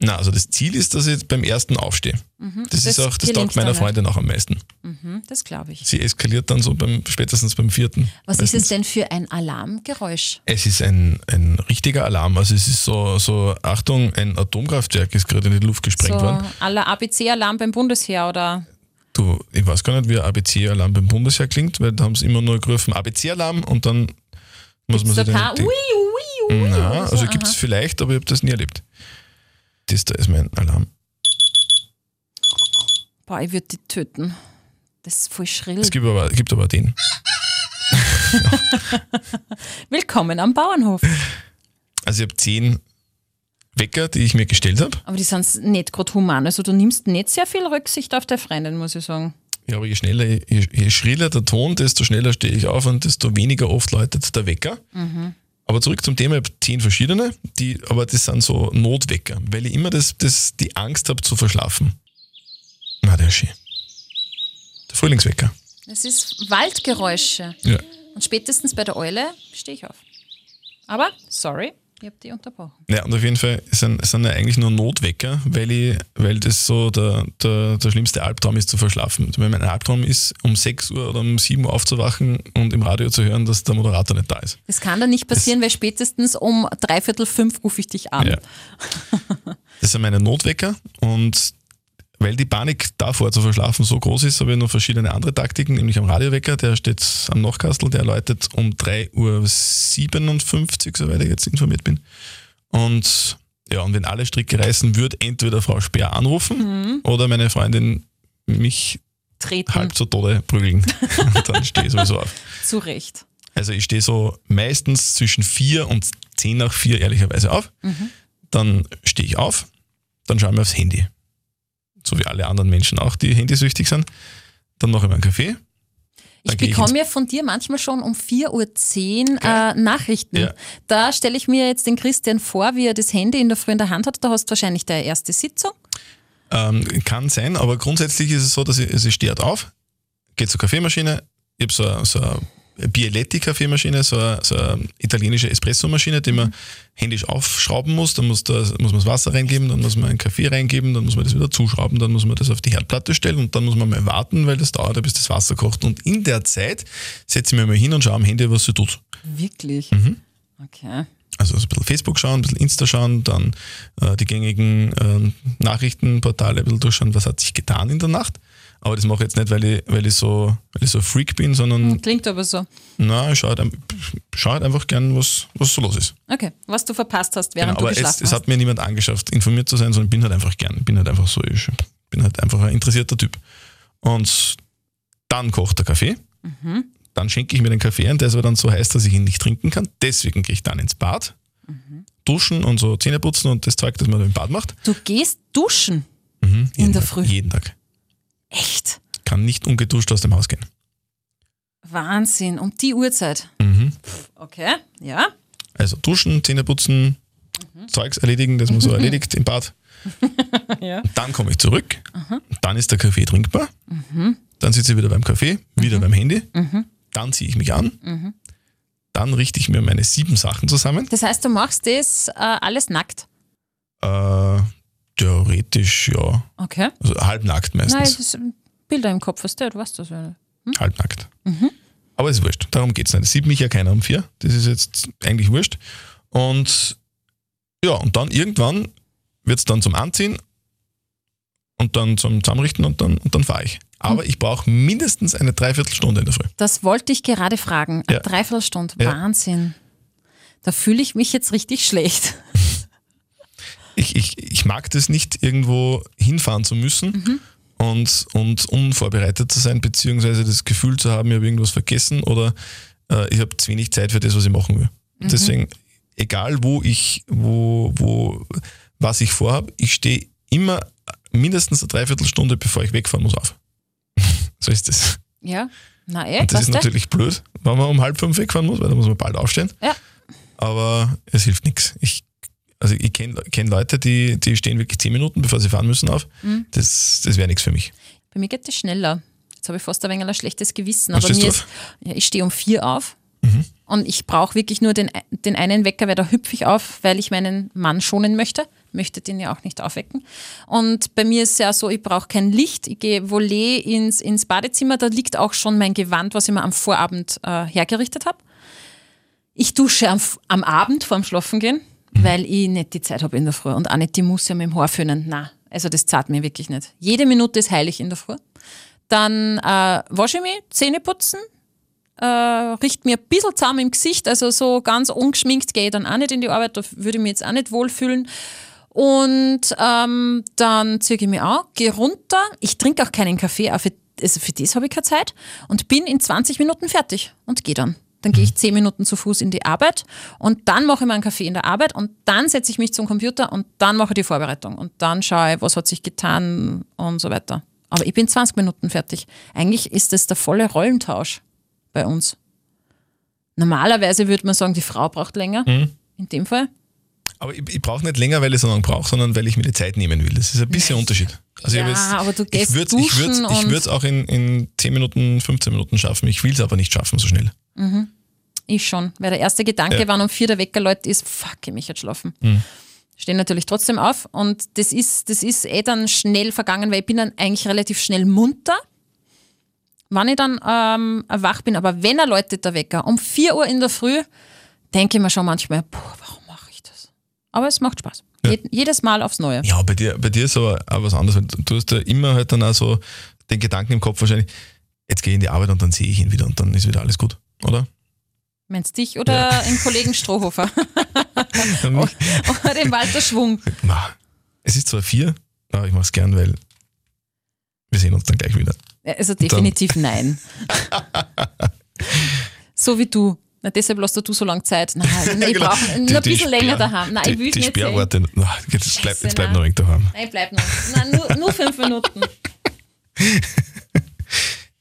Na, also das Ziel ist, dass ich beim ersten aufstehe. Das, Mhm. Das ist auch, das taugt meiner. Freundin auch am meisten. Hm, Das glaube ich. Sie eskaliert dann so beim, spätestens beim vierten. Was ist es Meistens. denn für ein Alarmgeräusch? Es ist ein, ein richtiger Alarm. Also es ist so, so, Achtung, ein Atomkraftwerk ist gerade in die Luft gesprengt So worden. aller ABC-Alarm beim Bundesheer oder Du, ich weiß gar nicht, wie ABC-Alarm beim Bundesheer klingt, weil da haben sie immer nur gerufen ABC-Alarm und dann muss man so sich kein den, Ui, Ui, Ui. So? also gibt es vielleicht, aber ich habe das nie erlebt. Das da ist mein Alarm. Boah, ich würde die töten. Das ist voll schrill. Es gibt aber, gibt aber den. Willkommen am Bauernhof. Also ich habe zehn Wecker, die ich mir gestellt habe. Aber die sind nicht gerade human. Also du nimmst nicht sehr viel Rücksicht auf der Freundin, muss ich sagen. Ja, aber je schneller, je, je schriller der Ton, desto schneller stehe ich auf und desto weniger oft läutet der Wecker. Aber zurück zum Thema, ich habe zehn verschiedene, die, aber das sind so Notwecker, weil ich immer das, das, die Angst habe zu verschlafen. Na, der ist schön. Der Frühlingswecker. Es ist Waldgeräusche. Ja. Und spätestens bei der Eule stehe ich auf. Aber, sorry, ich habe die unterbrochen. Ja, und auf jeden Fall sind, sind ja eigentlich nur Notwecker, weil, ich, weil das so der, der, der schlimmste Albtraum ist zu verschlafen. Weil mein Albtraum ist, um 6 Uhr oder um 7 Uhr aufzuwachen und im Radio zu hören, dass der Moderator nicht da ist. Das kann dann nicht passieren, weil spätestens um dreiviertel fünf rufe ich dich an. Ja. Das sind meine Notwecker und weil die Panik davor zu verschlafen so groß ist, habe ich noch verschiedene andere Taktiken, nämlich am Radiowecker, der steht am Nachkastel, der läutet um 3.57 Uhr, soweit ich jetzt informiert bin. Und ja, und wenn alle Stricke reißen, wird entweder Frau Speer anrufen oder meine Freundin mich Treten. halb zu Tode prügeln. Dann stehe ich sowieso auf. Zu Recht. Also ich stehe so meistens zwischen vier und zehn nach vier ehrlicherweise auf. Dann stehe ich auf, dann schaue ich mir aufs Handy. So wie alle anderen Menschen auch, die handysüchtig sind. Dann mache ich mir einen Kaffee. Ich bekomme ja von dir manchmal schon um 4.10 Uhr äh, Nachrichten. Ja. Da stelle ich mir jetzt den Christian vor, wie er das Handy in der Früh in der Hand hat. Da hast du wahrscheinlich deine erste Sitzung. Ähm, kann sein, aber grundsätzlich ist es so, dass ich, also ich stehe auf, gehe zur Kaffeemaschine, ich habe so, so Bialetti-Kaffeemaschine, so eine, so eine italienische Espressomaschine, die man händisch aufschrauben muss. Dann muss, da, muss man das Wasser reingeben, dann muss man einen Kaffee reingeben, dann muss man das wieder zuschrauben, dann muss man das auf die Herdplatte stellen und dann muss man mal warten, weil das dauert, bis das Wasser kocht. Und in der Zeit setze ich mich mal hin und schaue am Handy, was sie tut. Wirklich? Mhm. Okay. Also so ein bisschen Facebook schauen, ein bisschen Insta schauen, dann äh, die gängigen ähm, Nachrichtenportale ein bisschen durchschauen, was hat sich getan in der Nacht. Aber das mache ich jetzt nicht, weil ich, weil ich, so, weil ich so Freak bin, sondern Klingt aber so. na, ich schaue halt, ein- schau halt einfach gern, was, was so los ist. Okay. Was du verpasst hast, während Genau, aber du es, geschlafen es hast. hat mir niemand angeschafft, informiert zu sein, sondern ich bin halt einfach gern. Ich bin halt einfach so, ich bin halt einfach ein interessierter Typ. Und dann kocht der Kaffee. Mhm. Dann schenke ich mir den Kaffee ein, der ist aber dann so heiß, dass ich ihn nicht trinken kann. Deswegen gehe ich dann ins Bad, Mhm. duschen und so Zähne putzen und das Zeug, das man im Bad macht. Du gehst duschen. Mhm, jeden der Tag, Früh? Jeden Tag. Echt? Kann nicht ungeduscht aus dem Haus gehen. Wahnsinn. Um die Uhrzeit. Mhm. Okay. Ja. Also duschen, Zähne putzen, Mhm. Zeugs erledigen, das man so erledigt im Bad. Ja. Dann komme ich zurück, dann ist der Kaffee trinkbar, Mhm. dann sitze ich wieder beim Kaffee, wieder beim Handy, dann ziehe ich mich an, Mhm. dann richte ich mir meine sieben Sachen zusammen. Das heißt, du machst das äh, alles nackt. Äh, theoretisch ja, Okay. also halbnackt Nein, meistens, das sind Bilder im Kopf, weißt du, du weißt das ja. halbnackt. Aber ist wurscht, darum geht es nicht. Es sieht mich ja keiner um vier, das ist jetzt eigentlich wurscht. Und ja, und dann irgendwann wird es dann zum Anziehen und dann zum Zusammenrichten und dann, und dann fahre ich. Aber ich brauche mindestens eine Dreiviertelstunde in der Früh. Das wollte ich gerade fragen. Eine Ja. Dreiviertelstunde. Ja. Wahnsinn. Da fühle ich mich jetzt richtig schlecht. Ich, ich, ich mag das nicht, irgendwo hinfahren zu müssen und, und unvorbereitet zu sein, beziehungsweise das Gefühl zu haben, ich habe irgendwas vergessen oder äh, ich habe zu wenig Zeit für das, was ich machen will. Deswegen, egal wo ich, wo, wo, was ich vorhabe, ich stehe immer mindestens eine Dreiviertelstunde, bevor ich wegfahren muss, auf. so ist das. Ja. Na eh, Und das ist du? natürlich blöd, wenn man um halb fünf wegfahren muss, weil da muss man bald aufstehen. Ja. Aber es hilft nichts. Ich, also ich kenne kenn Leute, die, die stehen wirklich zehn Minuten, bevor sie fahren müssen, auf. Mhm. Das, das wäre nichts für mich. Bei mir geht das schneller. Jetzt habe ich fast ein wenig ein schlechtes Gewissen. Was aber mir ist, ja, ich stehe um vier auf Mhm. und ich brauche wirklich nur den, den einen Wecker, weil da hüpfe ich auf, weil ich meinen Mann schonen möchte. möchte den ja auch nicht aufwecken. Und bei mir ist es ja so, ich brauche kein Licht. Ich gehe volé ins, ins Badezimmer, da liegt auch schon mein Gewand, was ich mir am Vorabend äh, hergerichtet habe. Ich dusche am, am Abend vorm Schlafengehen, mhm. Weil ich nicht die Zeit habe in der Früh und auch nicht die muss ja mit dem Haar föhnen. Nein, also das zahlt mir wirklich nicht. Jede Minute ist heilig in der Früh. Dann äh, wasche ich mich, Zähne putzen, äh, richte mir ein bisschen zusammen im Gesicht, also so ganz ungeschminkt gehe ich dann auch nicht in die Arbeit, da würde ich mich jetzt auch nicht wohlfühlen. Und ähm, dann ziehe ich mich an, gehe runter. Ich trinke auch keinen Kaffee, auch für, also für das habe ich keine Zeit und bin in 20 Minuten fertig und gehe dann. Dann gehe ich 10 Minuten zu Fuß in die Arbeit und dann mache ich meinen Kaffee in der Arbeit und dann setze ich mich zum Computer und dann mache ich die Vorbereitung und dann schaue ich, was hat sich getan und so weiter. Aber ich bin 20 Minuten fertig. Eigentlich ist das der volle Rollentausch bei uns. Normalerweise würde man sagen, die Frau braucht länger. Mhm. In dem Fall. Aber ich, ich brauche nicht länger, weil ich so lange brauche, sondern weil ich mir die Zeit nehmen will. Das ist ein bisschen Unterschied. Also ja, jetzt, aber du gehst ich würde es ich würd, auch in, in 10 Minuten, 15 Minuten schaffen. Ich will es aber nicht schaffen so schnell. Mhm. Ich schon. Weil der erste Gedanke, ja. wann um vier der Wecker läutet, ist, fuck, ich mich jetzt schlafen. Mhm. Stehen natürlich trotzdem auf und das ist, das ist eh dann schnell vergangen, weil ich bin dann eigentlich relativ schnell munter wann ich dann ähm, wach bin. Aber wenn er läutet, der Wecker, um 4 Uhr in der Früh, denke ich mir schon manchmal, boah, warum mache ich das? Aber es macht Spaß. Ja. Je, jedes Mal aufs Neue. Ja, bei dir, bei dir ist aber auch was anderes. Du hast ja immer halt dann auch so den Gedanken im Kopf wahrscheinlich, jetzt gehe ich in die Arbeit und dann sehe ich ihn wieder und dann ist wieder alles gut, oder? Meinst dich oder ja. den Kollegen Strohhofer? oder den Walter Schwung? Es ist zwar vier, aber ich mache es gern, weil wir sehen uns dann gleich wieder. Also definitiv nein. so wie du. Na, deshalb lässt du so lange Zeit. Nein, ich genau. brauche nur ein bisschen länger daheim. Nein, die, ich will die nicht Sperrworte, na, jetzt, bleib, jetzt bleib noch ein wenig daheim. Nein, bleib noch. Nein, nur, nur fünf Minuten.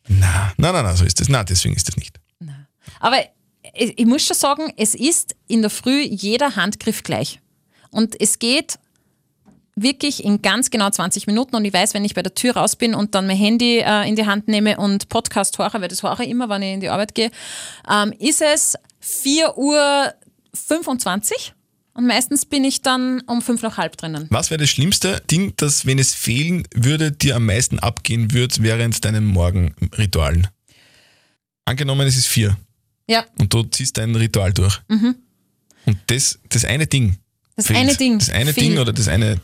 nein, nein, nein, so ist das. Nein, deswegen ist das nicht. Nein. Aber ich, ich muss schon sagen, es ist in der Früh jeder Handgriff gleich. Und es geht wirklich in ganz genau 20 Minuten und ich weiß, wenn ich bei der Tür raus bin und dann mein Handy äh, in die Hand nehme und Podcast höre, weil das höre ich immer, wenn ich in die Arbeit gehe, ähm, ist es 4 Uhr 25 und meistens bin ich dann um fünf nach halb drinnen. Was wäre das schlimmste Ding, das, wenn es fehlen würde, dir am meisten abgehen würde während deinem Morgenritualen? Angenommen, es ist vier. Ja. Und du ziehst dein Ritual durch. Mhm. Und das, das eine Ding. Das fehlt. eine Ding. Das eine fehlt. Ding oder das eine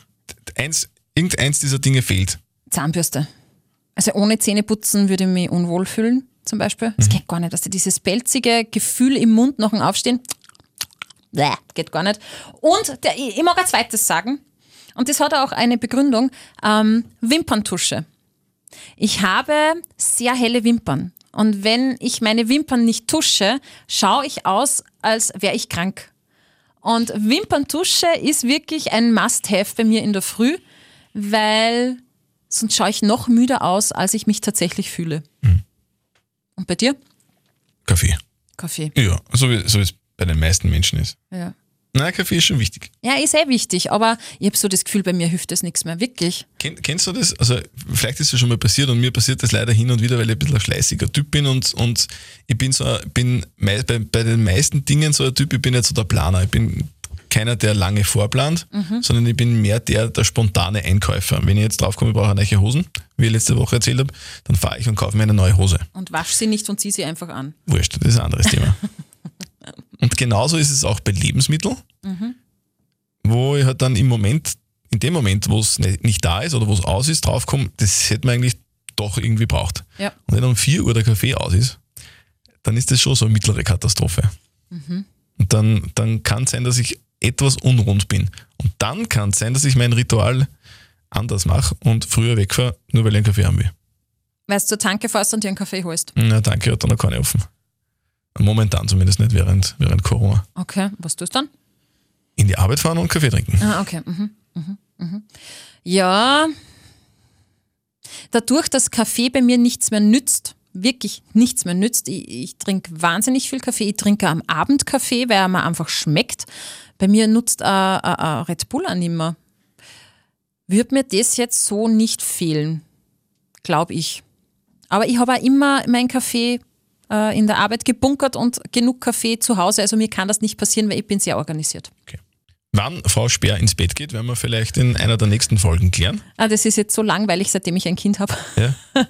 eins, irgendeins dieser Dinge fehlt. Zahnbürste. Also ohne Zähneputzen würde ich mich unwohl fühlen, zum Beispiel. Das mhm. geht gar nicht. Also dieses pelzige Gefühl im Mund nach dem Aufstehen, Bäh, geht gar nicht. Und der, ich mag ein zweites sagen, und das hat auch eine Begründung, ähm, Wimperntusche. Ich habe sehr helle Wimpern. Und wenn ich meine Wimpern nicht tusche, schaue ich aus, als wäre ich krank. Und Wimperntusche ist wirklich ein Must-Have bei mir in der Früh, weil sonst schaue ich noch müder aus, als ich mich tatsächlich fühle. Mhm. Und bei dir? Kaffee. Kaffee. Ja, so wie, so wie es bei den meisten Menschen ist. Ja. Na, Kaffee ist schon wichtig. Ja, ist sehr wichtig, aber ich habe so das Gefühl, bei mir hilft das nichts mehr, wirklich. Ken, kennst du das? Also, vielleicht ist das schon mal passiert und mir passiert das leider hin und wieder, weil ich ein bisschen ein schleißiger Typ bin und, und ich bin so, bin bei, bei den meisten Dingen so ein Typ, ich bin jetzt so der Planer. Ich bin keiner, der lange vorplant, mhm. sondern ich bin mehr der, der spontane Einkäufer. Wenn ich jetzt draufkomme, ich brauche neue Hosen, wie ich letzte Woche erzählt habe, dann fahre ich und kaufe mir eine neue Hose. Und wasch sie nicht und zieh sie einfach an. Wurscht, das ist ein anderes Thema. Und genauso ist es auch bei Lebensmitteln, mhm. wo ich halt dann im Moment, in dem Moment, wo es nicht da ist oder wo es aus ist, draufkomme, das hätte man eigentlich doch irgendwie braucht. Ja. Und wenn um 4 Uhr der Kaffee aus ist, dann ist das schon so eine mittlere Katastrophe. Mhm. Und dann, dann kann es sein, dass ich etwas unrund bin. Und dann kann es sein, dass ich mein Ritual anders mache und früher wegfahre, nur weil ich einen Kaffee haben will. Weil du zur Tanke fährst und dir einen Kaffee holst? Na, danke, hat dann noch keine offen. Momentan zumindest nicht während, während Corona. Okay, was tust du dann? In die Arbeit fahren und Kaffee trinken. Ah, okay. Mhm. Mhm. Mhm. Ja, dadurch, dass Kaffee bei mir nichts mehr nützt, wirklich nichts mehr nützt, ich, ich trinke wahnsinnig viel Kaffee, ich trinke am Abend Kaffee, weil er mir einfach schmeckt. Bei mir nutzt ein Red Bull auch nicht mehr. Würde mir das jetzt so nicht fehlen, glaube ich. Aber ich habe auch immer meinen Kaffee äh, in der Arbeit gebunkert und genug Kaffee zu Hause. Also mir kann das nicht passieren, weil ich bin sehr organisiert. Okay. Wann Frau Speer ins Bett geht, werden wir vielleicht in einer der nächsten Folgen klären. Ah, das ist jetzt so langweilig, seitdem ich ein Kind habe. Ja.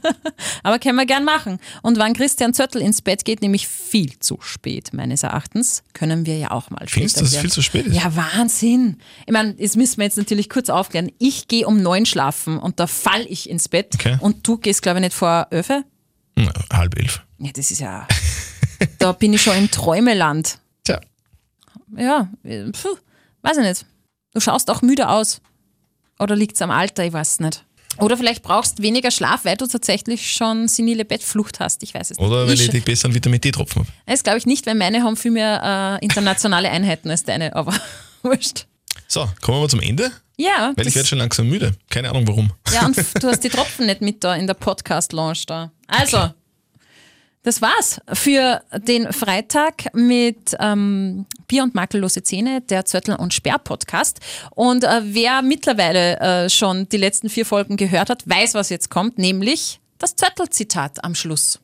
Aber können wir gern machen. Und wann Christian Zöttl ins Bett geht, nämlich viel zu spät, meines Erachtens, können wir ja auch mal Findest du, dass es viel zu spät ist? Ja, Wahnsinn. Ich meine, das müssen wir jetzt natürlich kurz aufklären. Ich gehe um neun schlafen und da fall ich ins Bett. Okay. Und du gehst, glaube ich, nicht vor elf? Hm, halb elf. Ja, das ist ja. da bin ich schon im Träumeland. Tja, Ja, puh, weiß ich nicht. Du schaust auch müde aus. Oder liegt es am Alter? Ich weiß nicht. Oder vielleicht brauchst weniger Schlaf, weil du tatsächlich schon senile Bettflucht hast. Ich weiß es oder nicht. weil ich die besseren Vitamin D-Tropfen habe. Das glaube ich nicht, weil meine haben viel mehr äh, internationale Einheiten als deine, aber wurscht. So, kommen wir zum Ende, Ja, weil ich werde schon langsam müde. Keine Ahnung warum. ja, und du hast die Tropfen nicht mit da in der Podcast-Lounge da. Also, das war's für den Freitag mit ähm, Bier und makellose Zähne, der Zöttl und Sperr Podcast. Und äh, wer mittlerweile äh, schon die letzten vier Folgen gehört hat, weiß, was jetzt kommt, nämlich das Zöttl-Zitat am Schluss.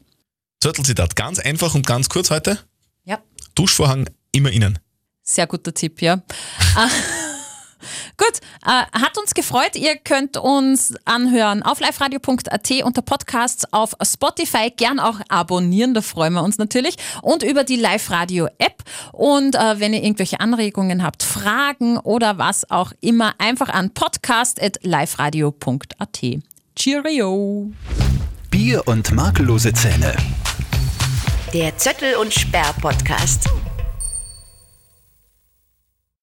Zörtelzitat, ganz einfach und ganz kurz heute. Ja. Duschvorhang immer innen. Sehr guter Tipp, ja. Gut, äh, hat uns gefreut. Ihr könnt uns anhören auf liveradio.at unter Podcasts auf Spotify. Gern auch abonnieren, da freuen wir uns natürlich. Und über die Live-Radio-App. Und äh, wenn ihr irgendwelche Anregungen habt, Fragen oder was auch immer, einfach an podcast.liveradio.at. Cheerio! Bier und makellose Zähne. Der Zöttl und Sperr Podcast.